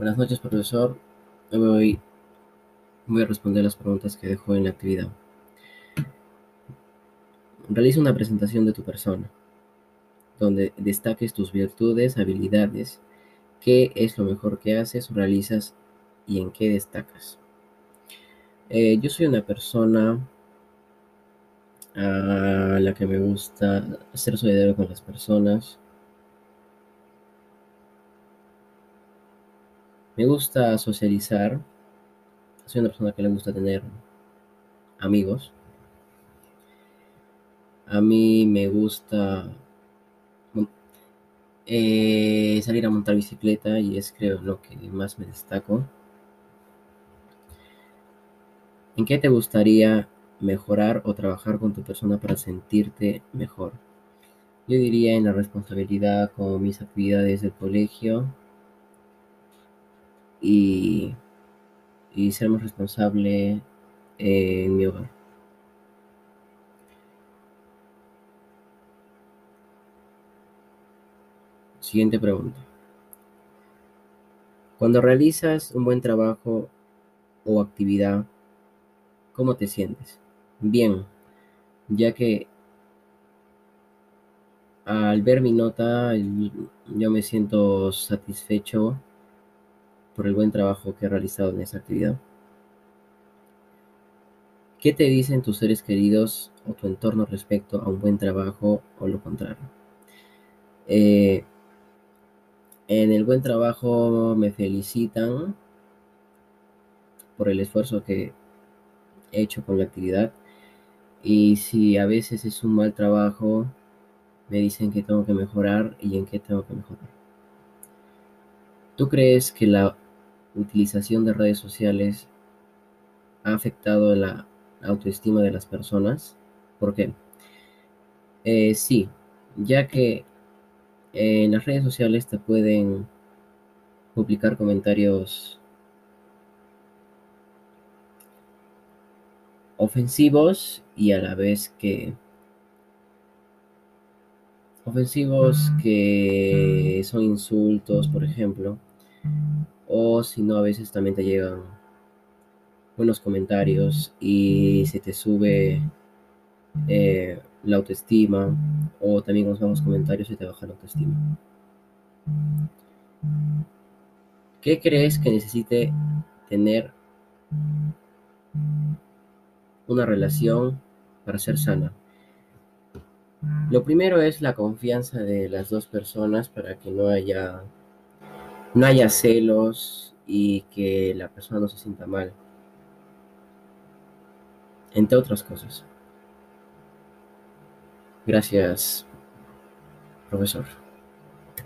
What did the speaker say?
Buenas noches, profesor. Hoy voy a responder las preguntas que dejó en la actividad. Realiza una presentación de tu persona, donde destaques tus virtudes, habilidades, qué es lo mejor que haces realizas y en qué destacas. Eh, yo soy una persona a la que me gusta ser solidario con las personas, Me gusta socializar. Soy una persona que le gusta tener amigos. A mí me gusta eh, salir a montar bicicleta y es creo lo que más me destaco. ¿En qué te gustaría mejorar o trabajar con tu persona para sentirte mejor? Yo diría en la responsabilidad con mis actividades del colegio, y, y ser más responsable en mi hogar. Siguiente pregunta. Cuando realizas un buen trabajo o actividad, ¿cómo te sientes? Bien, ya que al ver mi nota yo me siento satisfecho por el buen trabajo que he realizado en esa actividad. ¿Qué te dicen tus seres queridos o tu entorno respecto a un buen trabajo o lo contrario? Eh, en el buen trabajo me felicitan por el esfuerzo que he hecho con la actividad y si a veces es un mal trabajo, me dicen que tengo que mejorar y en qué tengo que mejorar. ¿Tú crees que la utilización de redes sociales ha afectado la autoestima de las personas? ¿Por qué? Eh, sí, ya que en las redes sociales te pueden publicar comentarios ofensivos y a la vez que ofensivos que son insultos, por ejemplo, o si no, a veces también te llegan buenos comentarios y se te sube eh, la autoestima o también con los comentarios se te baja la autoestima. ¿Qué crees que necesite tener una relación para ser sana? Lo primero es la confianza de las dos personas para que no haya no haya celos y que la persona no se sienta mal. Entre otras cosas. Gracias, profesor.